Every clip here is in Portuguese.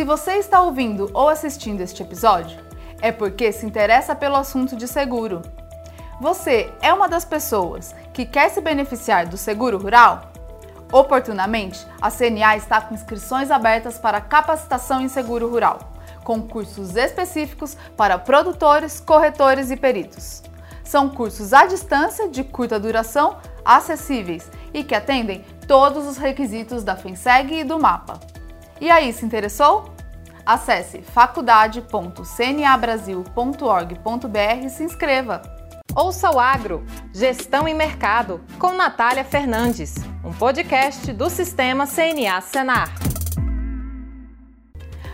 Se você está ouvindo ou assistindo este episódio, é porque se interessa pelo assunto de seguro. Você é uma das pessoas que quer se beneficiar do seguro rural? Oportunamente, a CNA está com inscrições abertas para capacitação em seguro rural, com cursos específicos para produtores, corretores e peritos. São cursos à distância de curta duração, acessíveis e que atendem todos os requisitos da FENSEG e do MAPA. E aí, se interessou? Acesse faculdade.cnabrasil.org.br e se inscreva. Ouça o Agro, Gestão e Mercado, com Natália Fernandes, um podcast do Sistema CNA Senar.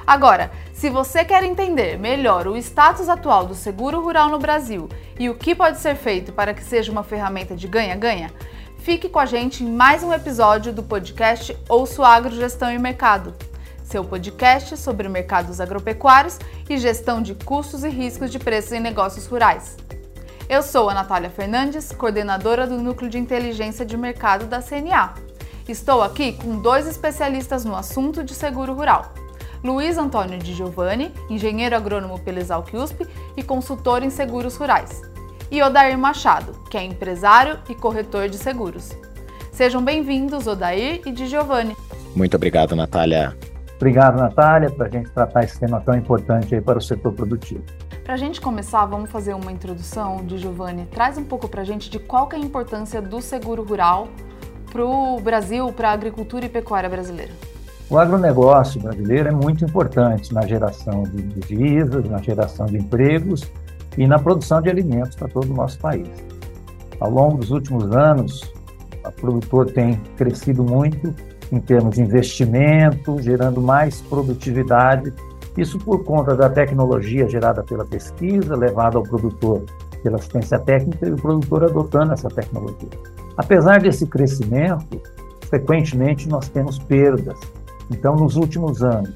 Agora, se você quer entender melhor o status atual do seguro rural no Brasil e o que pode ser feito para que seja uma ferramenta de ganha-ganha, fique com a gente em mais um episódio do podcast Ouço Agro, Gestão e Mercado, seu podcast sobre mercados agropecuários e gestão de custos e riscos de preços em negócios rurais. Eu sou a Natália Fernandes, coordenadora do Núcleo de Inteligência de Mercado da CNA. Estou aqui com dois especialistas no assunto de seguro rural. Luiz Antônio de Giovanni, engenheiro agrônomo pela Exalc USP e consultor em seguros rurais. E Odair Machado, que é empresário e corretor de seguros. Sejam bem-vindos, Odair e de Giovanni. Muito obrigado, Natália. Obrigado, Natália, para a gente tratar esse tema tão importante aí para o setor produtivo. Para a gente começar, vamos fazer uma introdução de Giovanni. Traz um pouco para a gente de qual é a importância do seguro rural para o Brasil, para a agricultura e pecuária brasileira. O agronegócio brasileiro é muito importante na geração de divisas, na geração de empregos e na produção de alimentos para todo o nosso país. Ao longo dos últimos anos, o produtor tem crescido muito em termos de investimento, gerando mais produtividade isso por conta da tecnologia gerada pela pesquisa, levada ao produtor pela assistência técnica e o produtor adotando essa tecnologia. Apesar desse crescimento, frequentemente nós temos perdas. Então, nos últimos anos,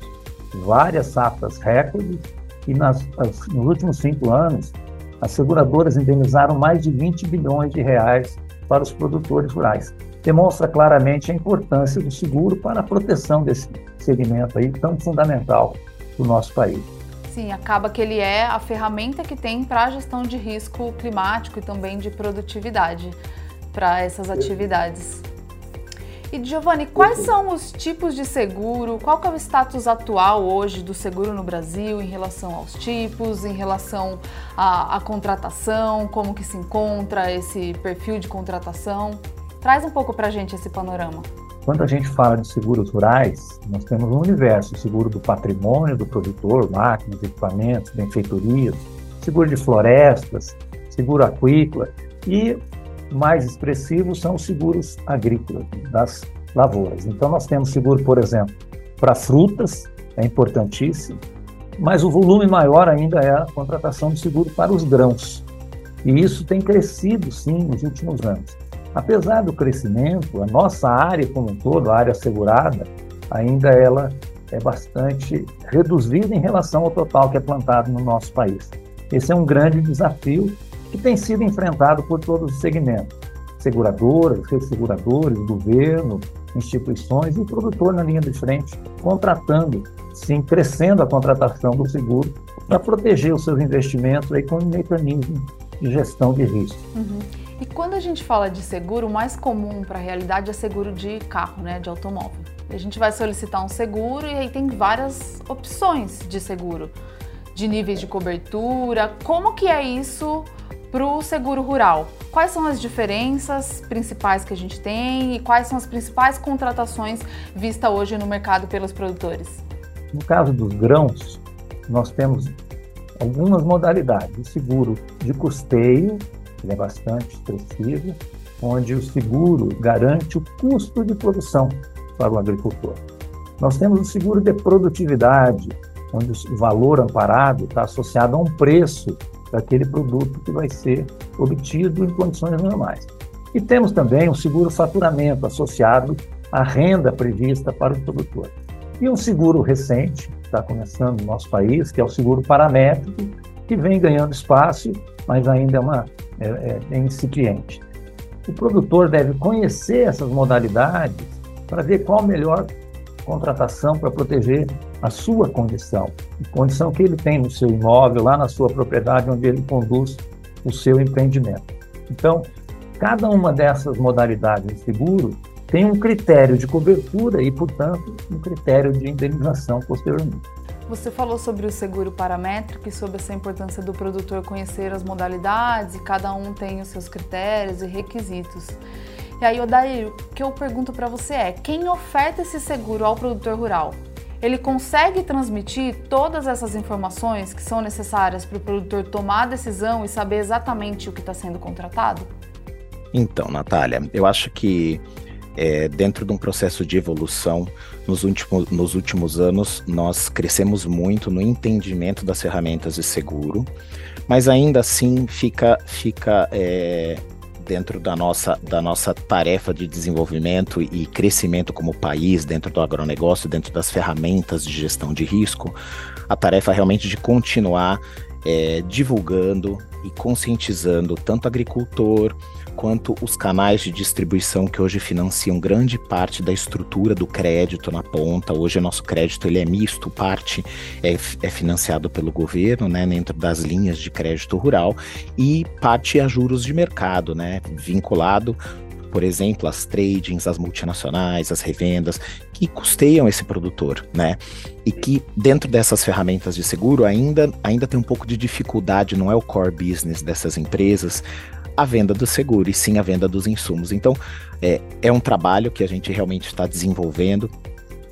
várias safras recordes e nas, as, nos últimos cinco anos, as seguradoras indenizaram mais de 20 bilhões de reais para os produtores rurais. Demonstra claramente a importância do seguro para a proteção desse segmento aí tão fundamental do nosso país. Sim, acaba que ele é a ferramenta que tem para a gestão de risco climático e também de produtividade para essas atividades. E Giovanni, quais são os tipos de seguro? Qual é o status atual hoje do seguro no Brasil em relação aos tipos, em relação à, à contratação, como que se encontra esse perfil de contratação? Traz um pouco para a gente esse panorama. Quando a gente fala de seguros rurais, nós temos um universo, seguro do patrimônio do produtor, máquinas, equipamentos, benfeitorias, seguro de florestas, seguro aquícola e mais expressivos são os seguros agrícolas das lavouras. Então nós temos seguro, por exemplo, para frutas, é importantíssimo, mas o volume maior ainda é a contratação de seguro para os grãos. E isso tem crescido sim nos últimos anos. Apesar do crescimento, a nossa área como um todo, a área assegurada, ainda ela é bastante reduzida em relação ao total que é plantado no nosso país. Esse é um grande desafio que tem sido enfrentado por todos os segmentos, seguradoras, resseguradores, governo, instituições e o produtor na linha de frente, contratando, sim, crescendo a contratação do seguro para proteger os seus investimentos aí com um mecanismo de gestão de risco. Uhum. E quando a gente fala de seguro, o mais comum para a realidade é seguro de carro, né, de automóvel. A gente vai solicitar um seguro e aí tem várias opções de seguro, de níveis de cobertura. Como que é isso para o seguro rural? Quais são as diferenças principais que a gente tem e quais são as principais contratações vistas hoje no mercado pelos produtores? No caso dos grãos, nós temos algumas modalidades. O seguro de custeio, ele é bastante expressivo, onde o seguro garante o custo de produção para o agricultor. Nós temos o seguro de produtividade, onde o valor amparado está associado a um preço daquele produto que vai ser obtido em condições normais. E temos também o seguro faturamento associado à renda prevista para o produtor. E um seguro recente, que está começando no nosso país, que é o seguro paramétrico, que vem ganhando espaço, mas ainda é uma é, é, incipiente. O produtor deve conhecer essas modalidades para ver qual melhor contratação para proteger a sua condição, a condição que ele tem no seu imóvel, lá na sua propriedade, onde ele conduz o seu empreendimento. Então, cada uma dessas modalidades de seguro tem um critério de cobertura e, portanto, um critério de indenização posteriormente. Você falou sobre o seguro paramétrico e sobre essa importância do produtor conhecer as modalidades e cada um tem os seus critérios e requisitos. E aí, Odair, o que eu pergunto para você é: quem oferta esse seguro ao produtor rural? Ele consegue transmitir todas essas informações que são necessárias para o produtor tomar a decisão e saber exatamente o que está sendo contratado? Então, Natália, eu acho que é, dentro de um processo de evolução, nos últimos, nos últimos anos, nós crescemos muito no entendimento das ferramentas de seguro, mas ainda assim fica, fica é, dentro da nossa, da nossa tarefa de desenvolvimento e crescimento como país, dentro do agronegócio, dentro das ferramentas de gestão de risco, a tarefa realmente de continuar é, divulgando e conscientizando tanto agricultor, quanto os canais de distribuição que hoje financiam grande parte da estrutura do crédito na ponta. Hoje o nosso crédito ele é misto, parte é, é financiado pelo governo, né, dentro das linhas de crédito rural, e parte a juros de mercado, né, vinculado por exemplo, as tradings, as multinacionais, as revendas, que custeiam esse produtor, né? E que dentro dessas ferramentas de seguro ainda, ainda tem um pouco de dificuldade, não é o core business dessas empresas, a venda do seguro, e sim a venda dos insumos. Então, é, é um trabalho que a gente realmente está desenvolvendo,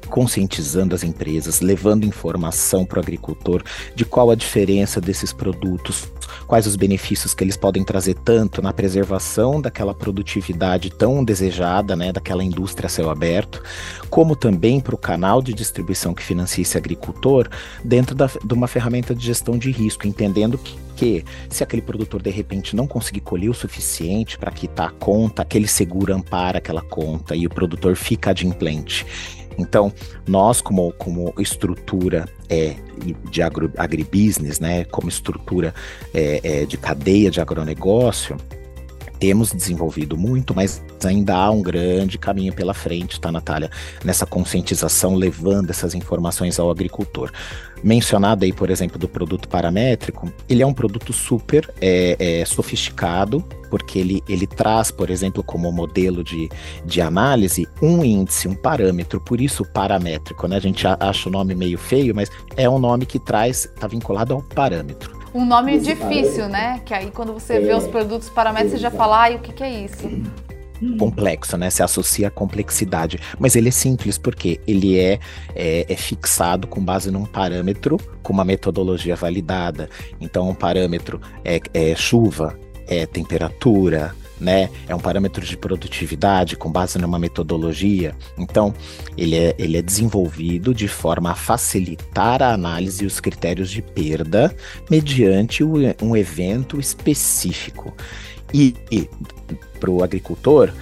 conscientizando as empresas, levando informação para o agricultor de qual a diferença desses produtos, quais os benefícios que eles podem trazer tanto na preservação daquela produtividade tão desejada, né, daquela indústria a céu aberto, como também para o canal de distribuição que financia esse agricultor dentro da, de uma ferramenta de gestão de risco, entendendo que que se aquele produtor de repente não conseguir colher o suficiente para quitar a conta, aquele seguro ampara aquela conta e o produtor fica adimplente. Então, nós, como, como estrutura é, de agro, agribusiness, né, como estrutura é, é, de cadeia de agronegócio, temos desenvolvido muito, mas ainda há um grande caminho pela frente, tá, Natália? Nessa conscientização, levando essas informações ao agricultor. Mencionado aí, por exemplo, do produto paramétrico, ele é um produto super é, é, sofisticado, porque ele, ele traz, por exemplo, como modelo de, de análise, um índice, um parâmetro, por isso paramétrico, né? A gente acha o nome meio feio, mas é um nome que traz, está vinculado ao parâmetro. Um nome difícil, né? Que aí quando você vê os produtos paramétricos, você já fala, ai, o que, que é isso? complexo, né? Se associa à complexidade. Mas ele é simples porque ele é, é, é, fixado com base num parâmetro com uma metodologia validada. Então, um parâmetro é, é chuva, é temperatura, né? É um parâmetro de produtividade com base numa metodologia. Então, ele é, ele é desenvolvido de forma a facilitar a análise e os critérios de perda mediante um evento específico. E, e para o agricultor,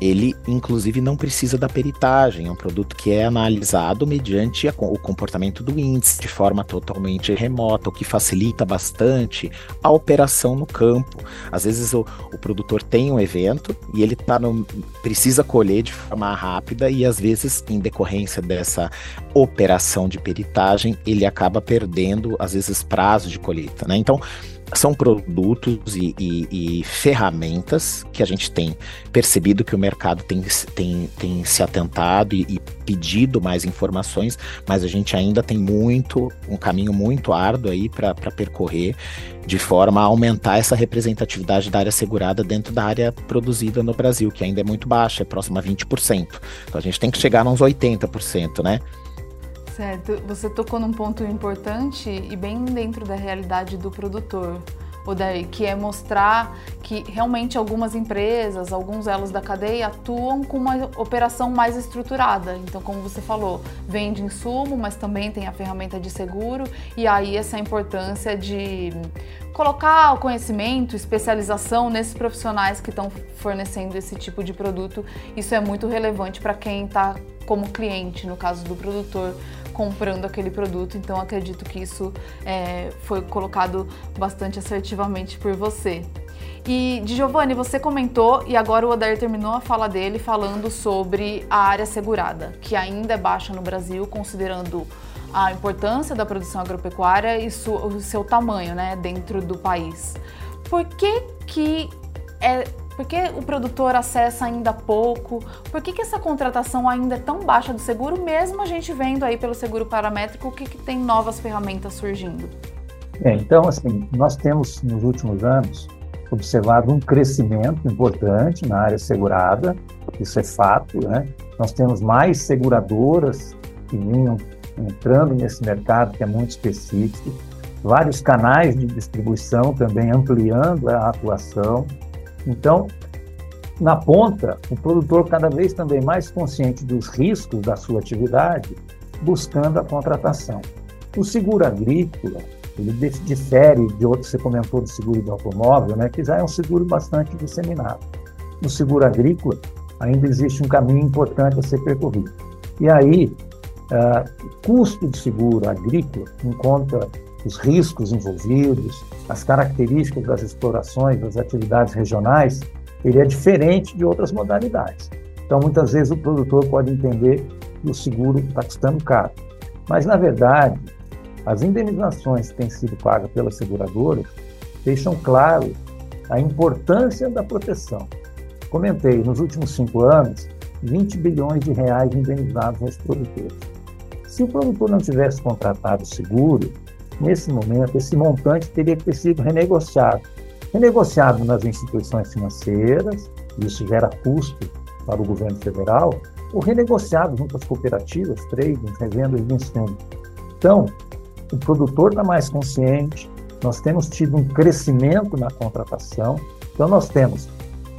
ele inclusive não precisa da peritagem, é um produto que é analisado mediante a, o comportamento do índice de forma totalmente remota, o que facilita bastante a operação no campo. Às vezes o, o produtor tem um evento e ele tá no, precisa colher de forma rápida e às vezes em decorrência dessa operação de peritagem ele acaba perdendo às vezes prazo de colheita, né? Então são produtos e, e, e, ferramentas que a gente tem percebido que o mercado tem, tem, tem se atentado e, e, pedido mais informações, mas a gente ainda tem muito, um caminho muito árduo aí para percorrer, de forma a aumentar essa representatividade da área segurada dentro da área produzida no Brasil, que ainda é muito baixa, é próxima a 20%. Então a gente tem que chegar a uns 80%, né? Certo, você tocou num ponto importante e bem dentro da realidade do produtor, Odair, que é mostrar que realmente algumas empresas, alguns elos da cadeia atuam com uma operação mais estruturada. Então, como você falou, vende insumo, mas também tem a ferramenta de seguro e aí essa importância de colocar o conhecimento, especialização nesses profissionais que estão fornecendo esse tipo de produto. Isso é muito relevante para quem está como cliente, no caso do produtor, comprando aquele produto. Então acredito que isso é, foi colocado bastante assertivamente por você. E, de Giovanni, você comentou, e agora o Odair terminou a fala dele falando sobre a área segurada, que ainda é baixa no Brasil, considerando a importância da produção agropecuária e o seu tamanho né, dentro do país. Por que, que é, por que o produtor acessa ainda pouco? Por que, que essa contratação ainda é tão baixa do seguro, mesmo a gente vendo aí pelo seguro paramétrico que, que tem novas ferramentas surgindo? É, então, assim, nós temos nos últimos anos observado um crescimento importante na área segurada, isso é fato, né? Nós temos mais seguradoras que vinham entrando nesse mercado que é muito específico, vários canais de distribuição também ampliando a atuação. Então, na ponta, o produtor cada vez também mais consciente dos riscos da sua atividade, buscando a contratação. O seguro agrícola, ele difere de outros, você comentou do seguro do automóvel, né, que já é um seguro bastante disseminado. No seguro agrícola, ainda existe um caminho importante a ser percorrido. E aí, uh, custo de seguro agrícola, em conta os riscos envolvidos, as características das explorações, das atividades regionais, ele é diferente de outras modalidades. Então, muitas vezes o produtor pode entender que o seguro está custando caro. Mas, na verdade, as indenizações que têm sido pagas pelas seguradoras deixam claro a importância da proteção. Comentei, nos últimos cinco anos, 20 bilhões de reais indenizados aos produtores. Se o produtor não tivesse contratado seguro, nesse momento, esse montante teria que ter sido renegociado. Renegociado nas instituições financeiras, isso gera custo para o governo federal, ou renegociado junto às cooperativas, trading, revendas de insumos. Então, o produtor está mais consciente, nós temos tido um crescimento na contratação, então nós temos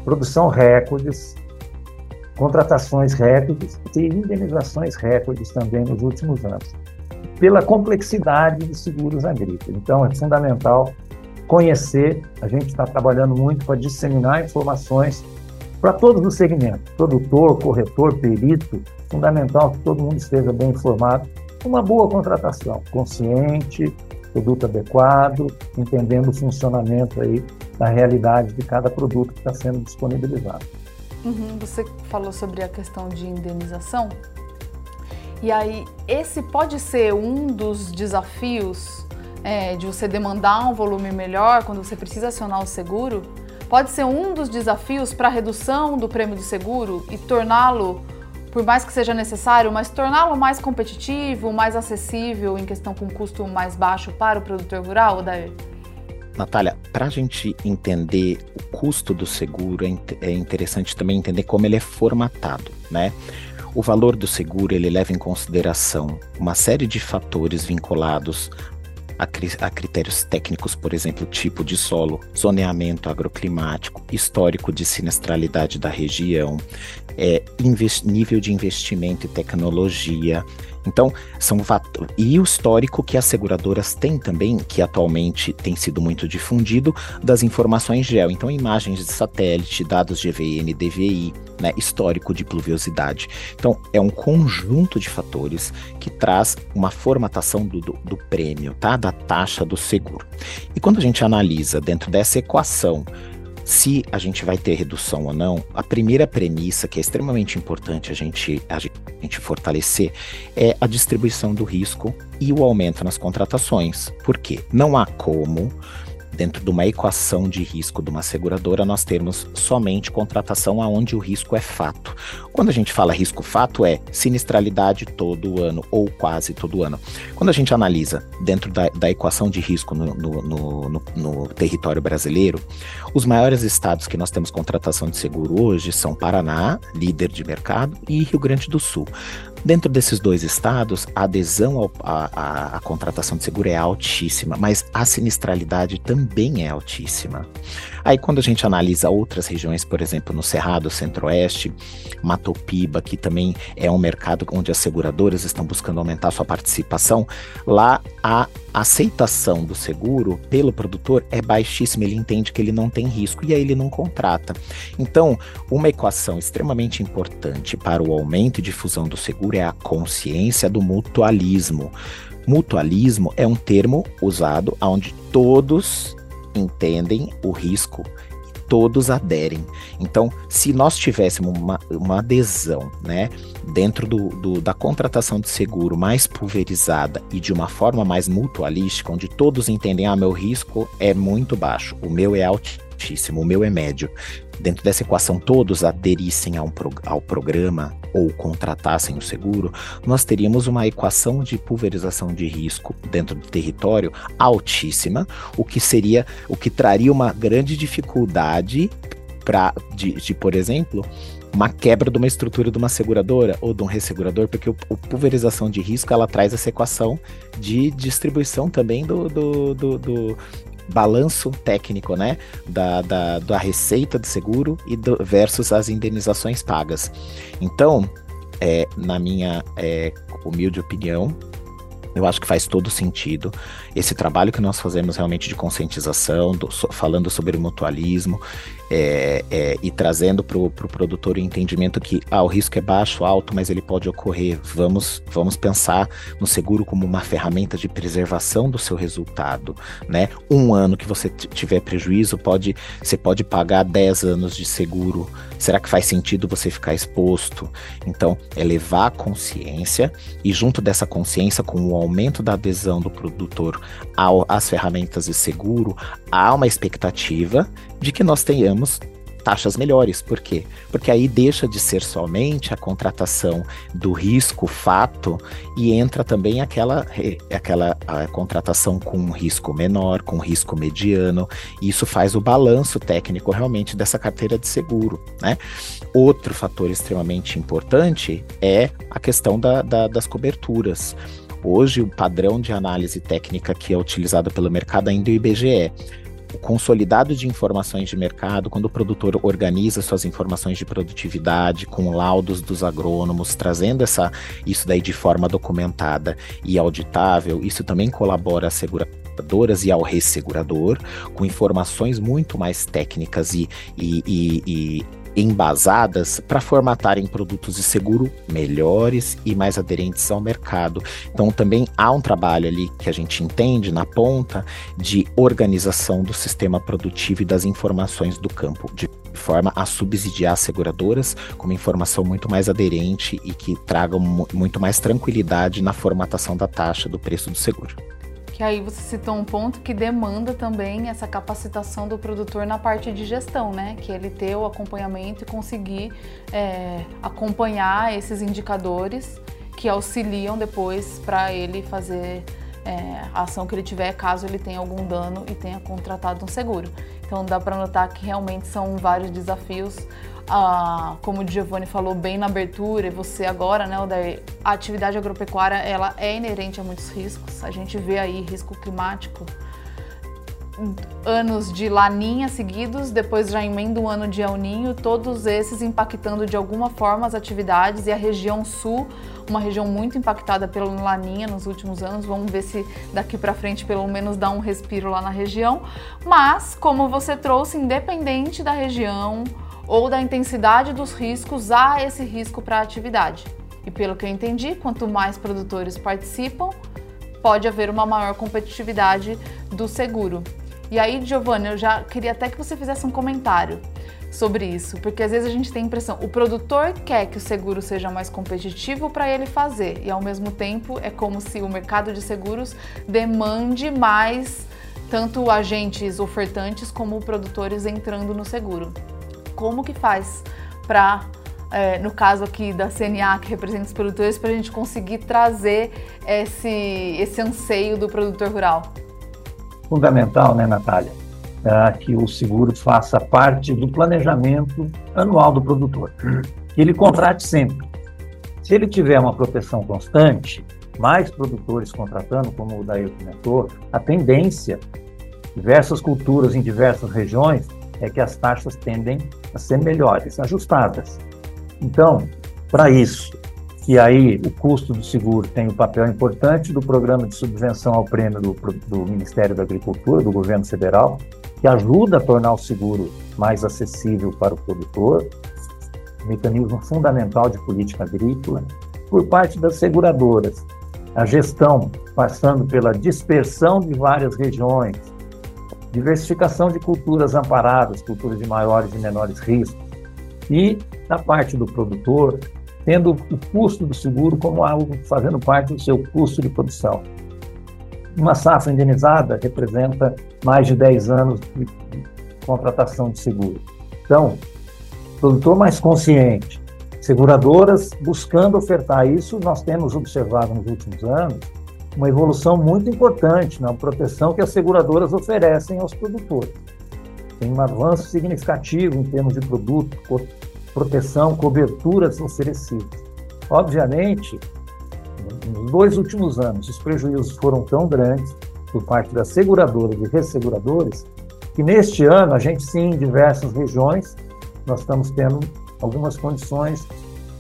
produção recordes, contratações recordes e indenizações recordes também nos últimos anos, pela complexidade dos seguros agrícolas. Então é fundamental conhecer, a gente está trabalhando muito para disseminar informações para todos os segmentos, produtor, corretor, perito, fundamental que todo mundo esteja bem informado uma boa contratação, consciente, produto adequado, entendendo o funcionamento aí da realidade de cada produto que está sendo disponibilizado. Uhum, você falou sobre a questão de indenização. E aí, esse pode ser um dos desafios é, de você demandar um volume melhor quando você precisa acionar o seguro? Pode ser um dos desafios para a redução do prêmio do seguro e torná-lo por mais que seja necessário, mas torná-lo mais competitivo, mais acessível em questão com custo mais baixo para o produtor rural, Odair? Natália, para a gente entender o custo do seguro, é, é interessante também entender como ele é formatado, né? O valor do seguro ele leva em consideração uma série de fatores vinculados a, a critérios técnicos, por exemplo, tipo de solo, zoneamento agroclimático, histórico de sinistralidade da região, é, nível de investimento e tecnologia. Então, são e o histórico que as seguradoras têm também, que atualmente tem sido muito difundido, das informações GEO. Então, imagens de satélite, dados GVN, DVI, né, histórico de pluviosidade. Então, é um conjunto de fatores que traz uma formatação do, do, do prêmio, tá? Da taxa do seguro. E quando a gente analisa dentro dessa equação se a gente vai ter redução ou não, a primeira premissa, que é extremamente importante a gente, a gente fortalecer, é a distribuição do risco e o aumento nas contratações. Por quê? Não há como dentro de uma equação de risco de uma seguradora, nós termos somente contratação aonde o risco é fato. Quando a gente fala risco fato, é sinistralidade todo ano ou quase todo ano. Quando a gente analisa dentro da, da equação de risco no, no, no, no território brasileiro, os maiores estados que nós temos contratação de seguro hoje são Paraná, líder de mercado, e Rio Grande do Sul. Dentro desses dois estados, a adesão à contratação de seguro é altíssima, mas a sinistralidade também é altíssima. Aí, quando a gente analisa outras regiões, por exemplo, no Cerrado, Centro-Oeste, Matopiba, que também é um mercado onde as seguradoras estão buscando aumentar sua participação, lá a aceitação do seguro pelo produtor é baixíssima, ele entende que ele não tem risco e aí ele não contrata. Então, uma equação extremamente importante para o aumento e difusão do seguro é a consciência do mutualismo. Mutualismo é um termo usado onde todos entendem o risco todos aderem. Então, se nós tivéssemos uma, uma adesão, né, dentro do, do, da contratação de seguro mais pulverizada e de uma forma mais mutualística, onde todos entendem, ah, meu risco é muito baixo, o meu é altíssimo, o meu é médio, dentro dessa equação todos aderissem ao, programa ou contratassem o seguro, nós teríamos uma equação de pulverização de risco dentro do território altíssima, o que seria, o que traria uma grande dificuldade para, de, de, por exemplo, uma quebra de uma estrutura de uma seguradora ou de um ressegurador, porque o, o pulverização de risco ela traz essa equação de distribuição também do, do, do, do balanço técnico, né, da, da, da receita de seguro e do, versus as indenizações pagas. Então, é, na minha é, humilde opinião, eu acho que faz todo sentido. Esse trabalho que nós fazemos realmente de conscientização, do, so, falando sobre o mutualismo, é, é, e trazendo para o pro produtor o entendimento que ah, o risco é baixo, alto, mas ele pode ocorrer. Vamos, vamos pensar no seguro como uma ferramenta de preservação do seu resultado. Né? Um ano que você tiver prejuízo, pode, você pode pagar 10 anos de seguro. Será que faz sentido você ficar exposto? Então, é levar a consciência e, junto dessa consciência, com o aumento da adesão do produtor às ferramentas de seguro, há uma expectativa de que nós tenhamos taxas melhores. Por quê? Porque aí deixa de ser somente a contratação do risco fato e entra também aquela, aquela contratação com um risco menor, com um risco mediano. E isso faz o balanço técnico realmente dessa carteira de seguro. Né? Outro fator extremamente importante é a questão da, da, das coberturas. Hoje, o padrão de análise técnica que é utilizado pelo mercado ainda é o IBGE o consolidado de informações de mercado, quando o produtor organiza suas informações de produtividade com laudos dos agrônomos, trazendo essa, isso daí de forma documentada e auditável, isso também colabora às seguradoras e ao ressegurador, com informações muito mais técnicas e, e, e, e embasadas para formatarem produtos de seguro melhores e mais aderentes ao mercado. Então também há um trabalho ali que a gente entende na ponta de organização do sistema produtivo e das informações do campo, de forma a subsidiar as seguradoras com uma informação muito mais aderente e que tragam muito mais tranquilidade na formatação da taxa do preço do seguro que aí você citou um ponto que demanda também essa capacitação do produtor na parte de gestão, né? Que ele ter o acompanhamento e conseguir é, acompanhar esses indicadores que auxiliam depois para ele fazer é, a ação que ele tiver caso ele tenha algum dano e tenha contratado um seguro. Então dá para notar que realmente são vários desafios ah, como o Giovanni falou bem na abertura, e você agora, né, Odair, a atividade agropecuária ela é inerente a muitos riscos. A gente vê aí risco climático, anos de laninha seguidos, depois já emenda um ano de El Ninho, todos esses impactando de alguma forma as atividades e a região sul, uma região muito impactada pela laninha nos últimos anos. Vamos ver se daqui para frente pelo menos dá um respiro lá na região. Mas, como você trouxe, independente da região, ou da intensidade dos riscos a esse risco para a atividade. E pelo que eu entendi, quanto mais produtores participam, pode haver uma maior competitividade do seguro. E aí, Giovanni, eu já queria até que você fizesse um comentário sobre isso, porque às vezes a gente tem a impressão, o produtor quer que o seguro seja mais competitivo para ele fazer, e ao mesmo tempo é como se o mercado de seguros demande mais tanto agentes ofertantes como produtores entrando no seguro como que faz para, é, no caso aqui da CNA, que representa os produtores, para a gente conseguir trazer esse, esse anseio do produtor rural? Fundamental, né, Natália? É que o seguro faça parte do planejamento anual do produtor. Que ele contrate sempre. Se ele tiver uma proteção constante, mais produtores contratando, como o Daí comentou, a tendência, diversas culturas em diversas regiões, é que as taxas tendem a ser melhores, ajustadas. Então, para isso, que aí o custo do seguro tem um papel importante do programa de subvenção ao prêmio do, do Ministério da Agricultura, do governo federal, que ajuda a tornar o seguro mais acessível para o produtor, mecanismo fundamental de política agrícola, por parte das seguradoras, a gestão passando pela dispersão de várias regiões, diversificação de culturas amparadas, culturas de maiores e menores riscos, e na parte do produtor, tendo o custo do seguro como algo fazendo parte do seu custo de produção. Uma safra indenizada representa mais de 10 anos de contratação de seguro. Então, produtor mais consciente, seguradoras buscando ofertar isso, nós temos observado nos últimos anos uma evolução muito importante na proteção que as seguradoras oferecem aos produtores. Tem um avanço significativo em termos de produto, proteção, coberturas oferecidas. Obviamente, nos dois últimos anos, os prejuízos foram tão grandes por parte das seguradoras e resseguradores que neste ano a gente sim, em diversas regiões, nós estamos tendo algumas condições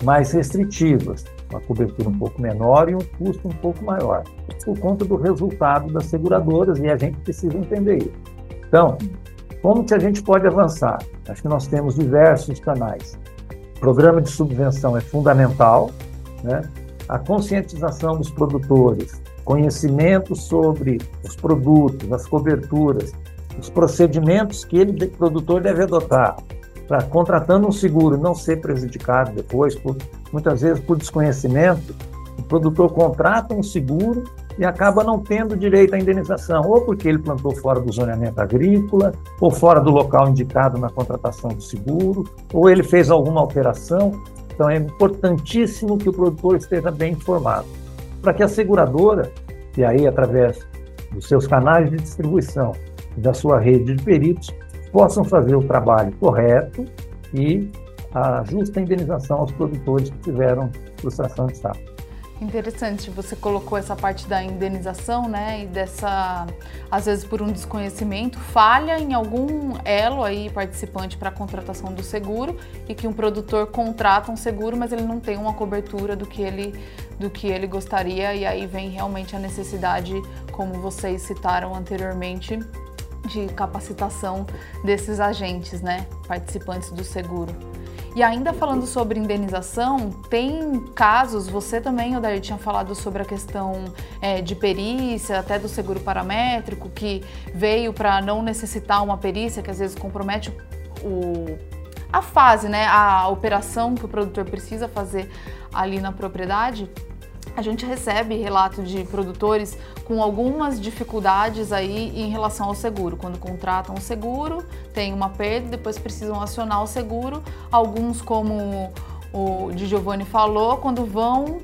mais restritivas, uma cobertura um pouco menor e um custo um pouco maior, por conta do resultado das seguradoras, e a gente precisa entender isso. Então, como que a gente pode avançar? Acho que nós temos diversos canais. O programa de subvenção é fundamental, né? a conscientização dos produtores, conhecimento sobre os produtos, as coberturas, os procedimentos que ele, produtor, deve adotar para contratando um seguro não ser prejudicado depois, por, muitas vezes por desconhecimento, o produtor contrata um seguro e acaba não tendo direito à indenização, ou porque ele plantou fora do zoneamento agrícola, ou fora do local indicado na contratação do seguro, ou ele fez alguma alteração. Então é importantíssimo que o produtor esteja bem informado, para que a seguradora, e aí através dos seus canais de distribuição, da sua rede de peritos, possam fazer o trabalho correto e a justa indenização aos produtores que tiveram frustração de safra. Interessante, você colocou essa parte da indenização, né, e dessa, às vezes por um desconhecimento, falha em algum elo aí participante para a contratação do seguro e que um produtor contrata um seguro, mas ele não tem uma cobertura do que ele, do que ele gostaria e aí vem realmente a necessidade, como vocês citaram anteriormente, de capacitação desses agentes, né, participantes do seguro. E ainda falando sobre indenização, tem casos, você também, Odair, tinha falado sobre a questão é, de perícia, até do seguro paramétrico, que veio para não necessitar uma perícia, que às vezes compromete o, a fase, né, a operação que o produtor precisa fazer ali na propriedade a gente recebe relato de produtores com algumas dificuldades aí em relação ao seguro. Quando contratam o seguro, tem uma perda, depois precisam acionar o seguro. Alguns, como o de Giovanni falou, quando vão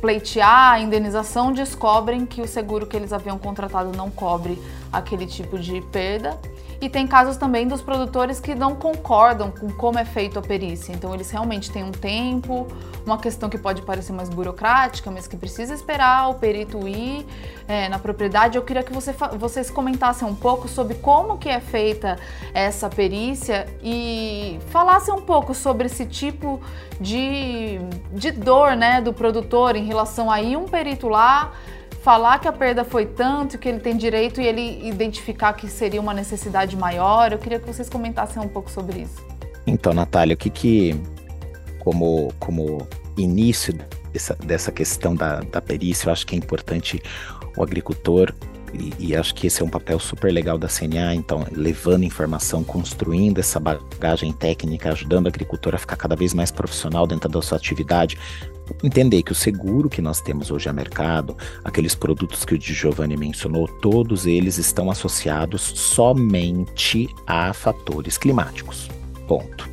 pleitear a indenização, descobrem que o seguro que eles haviam contratado não cobre aquele tipo de perda. E tem casos também dos produtores que não concordam com como é feito a perícia. Então eles realmente têm um tempo, uma questão que pode parecer mais burocrática, mas que precisa esperar o perito ir é, na propriedade. Eu queria que você, vocês comentassem um pouco sobre como que é feita essa perícia e falassem um pouco sobre esse tipo de, de dor né, do produtor em relação a ir um perito lá falar que a perda foi tanto, que ele tem direito e ele identificar que seria uma necessidade maior. Eu queria que vocês comentassem um pouco sobre isso. Então, Natália, o que que, como, como início dessa, dessa questão da, da perícia, eu acho que é importante o agricultor e, e, acho que esse é um papel super legal da CNA, então, levando informação, construindo essa bagagem técnica, ajudando o agricultor a ficar cada vez mais profissional dentro da sua atividade, entender que o seguro que nós temos hoje a mercado, aqueles produtos que o Giovanni mencionou, todos eles estão associados somente a fatores climáticos. Ponto.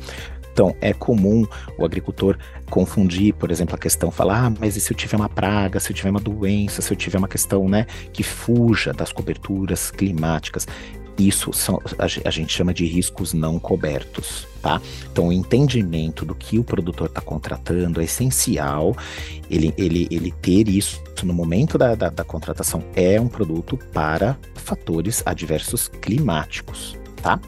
Então, é comum o agricultor confundir, por exemplo, a questão, falar, ah, mas e se eu tiver uma praga, se eu tiver uma doença, se eu tiver uma questão, né, que fuja das coberturas climáticas. Isso são, a, gente chama de riscos não cobertos, tá? Então, o entendimento do que o produtor está contratando é essencial. Ele, ele, ele ter isso no momento da, da, da contratação é um produto para fatores adversos climáticos, tá?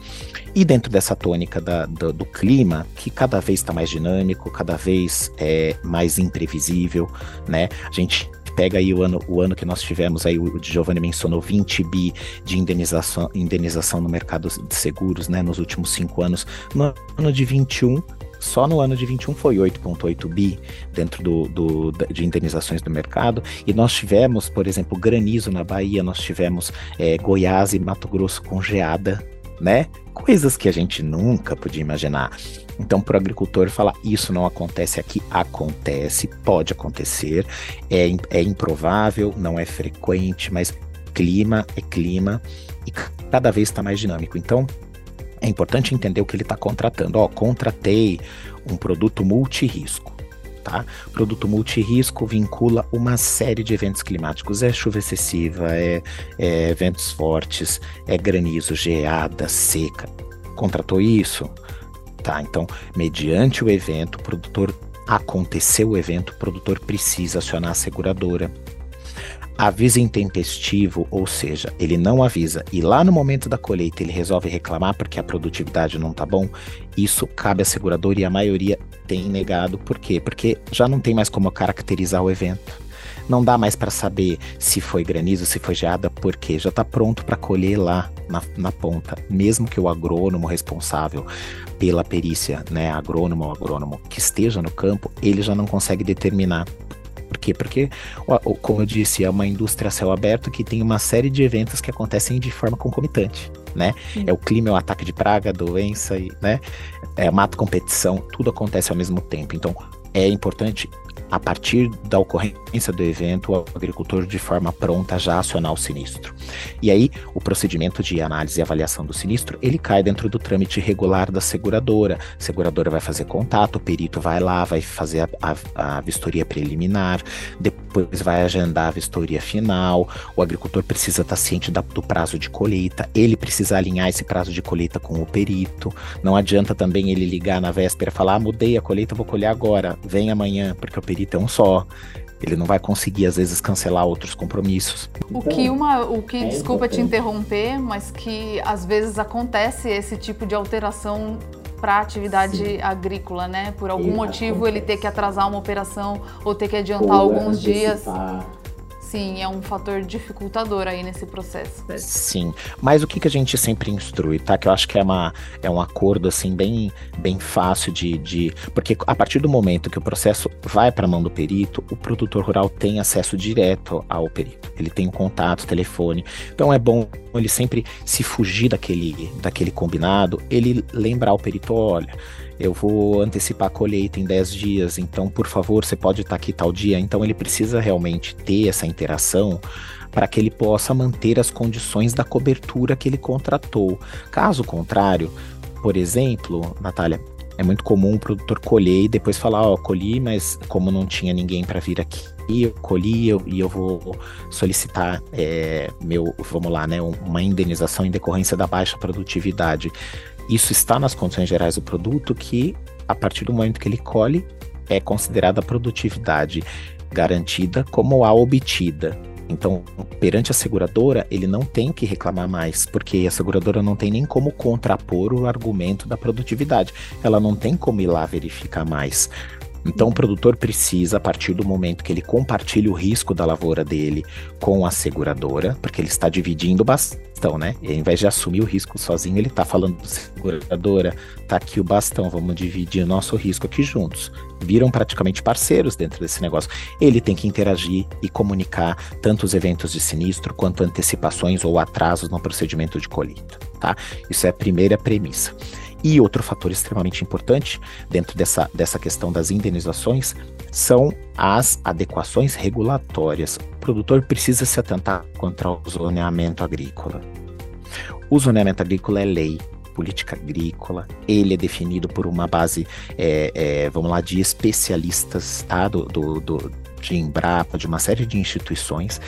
E dentro dessa tônica da, do, do, clima, que cada vez está mais dinâmico, cada vez é mais imprevisível, né? A gente pega aí o ano, o ano que nós tivemos, aí o Giovanni mencionou 20 bi de indenização, indenização no mercado de seguros, né, nos últimos cinco anos. No ano de 21, só no ano de 21 foi 8,8 bi dentro do, do, de indenizações do mercado, e nós tivemos, por exemplo, granizo na Bahia, nós tivemos é, Goiás e Mato Grosso com geada, né? Coisas que a gente nunca podia imaginar. Então, para o agricultor falar isso não acontece aqui, acontece, pode acontecer, é, é improvável, não é frequente, mas clima é clima e cada vez está mais dinâmico. Então, é importante entender o que ele está contratando. Ó, contratei um produto multirisco. Tá? Produto multirisco vincula uma série de eventos climáticos. É chuva excessiva, é, é ventos fortes, é granizo, geada, seca. Contratou isso? Tá, então, mediante o evento, o produtor aconteceu o evento, o produtor precisa acionar a seguradora avisa intempestivo, ou seja, ele não avisa e lá no momento da colheita ele resolve reclamar porque a produtividade não tá bom, isso cabe à seguradora e a maioria tem negado. Por quê? Porque já não tem mais como caracterizar o evento. Não dá mais para saber se foi granizo, se foi geada, porque já está pronto para colher lá na, na, ponta. Mesmo que o agrônomo responsável pela perícia, né, agrônomo ou agrônomo que esteja no campo, ele já não consegue determinar por quê? Porque, como eu disse, é uma indústria a céu aberto que tem uma série de eventos que acontecem de forma concomitante, né? É o clima, é o ataque de praga, doença, e, né? É mato competição, tudo acontece ao mesmo tempo. Então, é importante a partir da ocorrência do evento, o agricultor de forma pronta já acionar o sinistro. E aí, o procedimento de análise e avaliação do sinistro, ele cai dentro do trâmite regular da seguradora. A seguradora vai fazer contato, o perito vai lá, vai fazer a, a, a vistoria preliminar, depois vai agendar a vistoria final, o agricultor precisa estar ciente da, do prazo de colheita, ele precisa alinhar esse prazo de colheita com o perito. Não adianta também ele ligar na véspera e falar, ah, mudei a colheita, vou colher agora, vem amanhã, porque o perito perito é um só. Ele não vai conseguir, às vezes, cancelar outros compromissos. O que uma. O que, é desculpa te interromper, mas que às vezes acontece esse tipo de alteração para a atividade Sim. agrícola, né? Por algum e motivo acontece. ele ter que atrasar uma operação ou ter que adiantar ou alguns dias. Sim, é um fator dificultador aí nesse processo. Sim, mas o que, que a gente sempre instrui, tá? Que eu acho que é, uma, é um acordo, assim, bem, bem fácil de, de... Porque a partir do momento que o processo vai para a mão do perito, o produtor rural tem acesso direto ao perito. Ele tem um contato, telefone. Então é bom ele sempre se fugir daquele, daquele combinado, ele lembrar o perito, olha eu vou antecipar a colheita em 10 dias, então por favor, você pode estar aqui tal dia. Então ele precisa realmente ter essa interação para que ele possa manter as condições da cobertura que ele contratou. Caso contrário, por exemplo, Natália, é muito comum o produtor colher e depois falar, ó, oh, colhi, mas como não tinha ninguém para vir aqui, eu colhi eu, e eu vou solicitar é, meu, vamos lá, né, uma indenização em decorrência da baixa produtividade. Isso está nas condições gerais do produto que, a partir do momento que ele colhe, é considerada a produtividade garantida como a obtida. Então, perante a seguradora, ele não tem que reclamar mais, porque a seguradora não tem nem como contrapor o argumento da produtividade. Ela não tem como ir lá verificar mais. Então, o produtor precisa, a partir do momento que ele compartilha o risco da lavoura dele com a seguradora, porque ele está dividindo o bastão, né? E ao invés de assumir o risco sozinho, ele está falando, seguradora, tá aqui o bastão, vamos dividir o nosso risco aqui juntos. Viram praticamente parceiros dentro desse negócio. Ele tem que interagir e comunicar tanto os eventos de sinistro quanto antecipações ou atrasos no procedimento de colheita, tá? Isso é a primeira premissa. E outro fator extremamente importante dentro dessa, dessa questão das indenizações são as adequações regulatórias. O produtor precisa se atentar contra o zoneamento agrícola. O zoneamento agrícola é lei, política agrícola, ele é definido por uma base, é, é, vamos lá, de especialistas, tá? Do, do, do, de Embrapa, de uma série de instituições,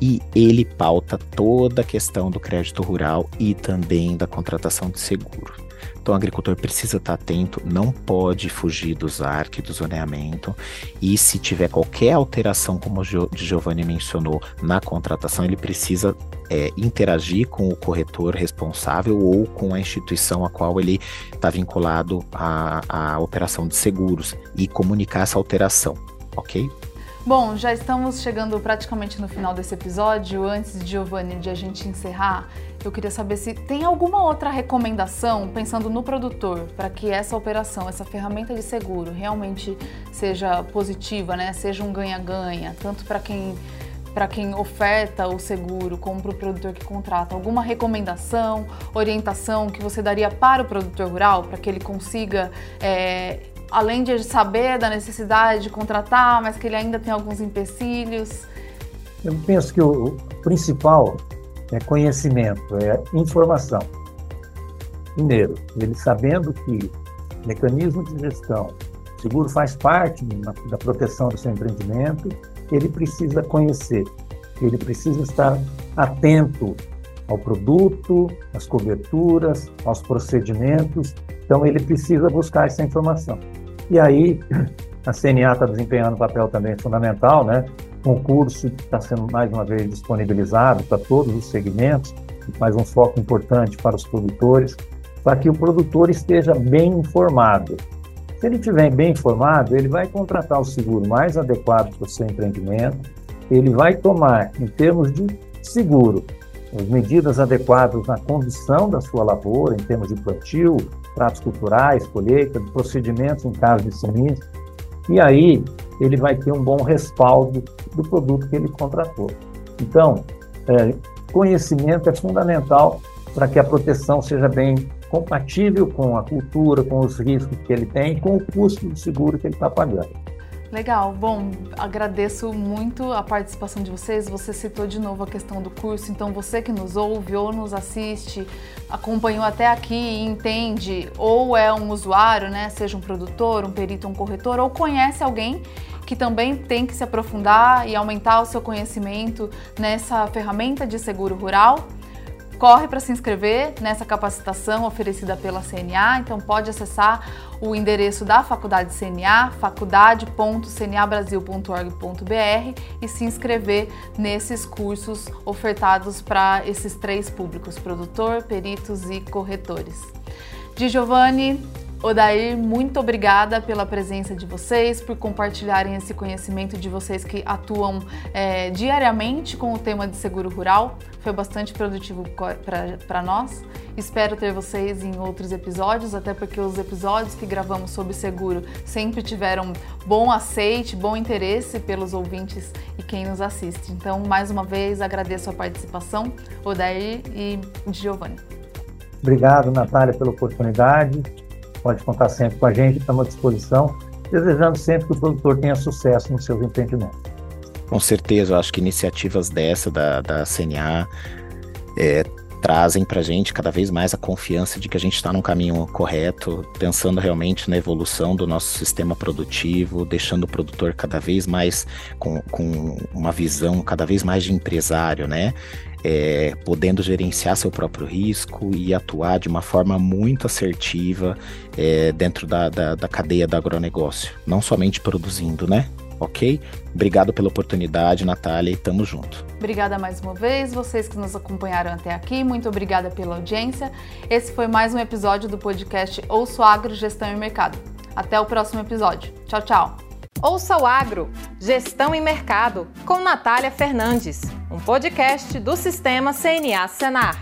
e ele pauta toda a questão do crédito rural e também da contratação de seguro. Então o agricultor precisa estar atento, não pode fugir dos ARC, do zoneamento, e se tiver qualquer alteração, como o Giovanni mencionou, na contratação, ele precisa é, interagir com o corretor responsável ou com a instituição a qual ele está vinculado à, à operação de seguros e comunicar essa alteração, ok? Bom, já estamos chegando praticamente no final desse episódio. Antes, Giovanni, de a gente encerrar, eu queria saber se tem alguma outra recomendação, pensando no produtor, para que essa operação, essa ferramenta de seguro realmente seja positiva, né? Seja um ganha-ganha, tanto para quem para quem oferta o seguro como para o produtor que contrata? Alguma recomendação, orientação que você daria para o produtor rural para que ele consiga é, além de saber da necessidade de contratar, mas que ele ainda tem alguns empecilhos? Eu penso que o principal é conhecimento, é informação. Primeiro, ele sabendo que mecanismo de gestão, seguro faz parte da proteção do seu empreendimento, ele precisa conhecer, ele precisa estar atento ao produto, às coberturas, aos procedimentos, então ele precisa buscar essa informação. E aí, a CNA está desempenhando um papel também fundamental, né? Um curso está sendo mais uma vez disponibilizado para todos os segmentos, mais um foco importante para os produtores, para que o produtor esteja bem informado. Se ele estiver bem informado, ele vai contratar o seguro mais adequado para o seu empreendimento, ele vai tomar, em termos de seguro, as medidas adequadas na condição da sua lavoura, em termos de plantio, pratos culturais, colheita, procedimentos em caso de sinistro. E aí ele vai ter um bom respaldo do produto que ele contratou. Então, é, conhecimento é fundamental para que a proteção seja bem compatível com a cultura, com os riscos que ele tem, com o custo do seguro que ele está pagando. Legal, bom, agradeço muito a participação de vocês. Você citou de novo a questão do curso, então você que nos ouve ou nos assiste, acompanhou até aqui e entende, ou é um usuário, né, seja um produtor, um perito, um corretor, ou conhece alguém que também tem que se aprofundar e aumentar o seu conhecimento nessa ferramenta de seguro rural corre para se inscrever nessa capacitação oferecida pela CNA, então pode acessar o endereço da faculdade CNA, faculdade.cnabrasil.org.br e se inscrever nesses cursos ofertados para esses três públicos: produtor, peritos e corretores. Di Giovanni, Odair, muito obrigada pela presença de vocês, por compartilharem esse conhecimento de vocês que atuam é, diariamente com o tema de seguro rural. Foi bastante produtivo para nós. Espero ter vocês em outros episódios, até porque os episódios que gravamos sobre seguro sempre tiveram bom aceite, bom interesse pelos ouvintes e quem nos assiste. Então, mais uma vez, agradeço a participação, Odair e Giovanni. Obrigado, Natália, pela oportunidade pode contar sempre com a gente, estamos à disposição, desejando sempre que o produtor tenha sucesso nos seus empreendimentos. Com certeza, eu acho que iniciativas dessa da, da CNA é, trazem para a gente cada vez mais a confiança de que a gente está no caminho correto, pensando realmente na evolução do nosso sistema produtivo, deixando o produtor cada vez mais com, com uma visão cada vez mais de empresário, né? é, podendo gerenciar seu próprio risco e atuar de uma forma muito assertiva é, dentro da, da, da cadeia do agronegócio, não somente produzindo, né? Ok? Obrigado pela oportunidade, Natália, e tamo junto. Obrigada mais uma vez, vocês que nos acompanharam até aqui, muito obrigada pela audiência. Esse foi mais um episódio do podcast Ouço Agro, Gestão e Mercado. Até o próximo episódio. Tchau, tchau. Ouça o Agro, Gestão e Mercado, com Natália Fernandes, um podcast do Sistema CNA Senar.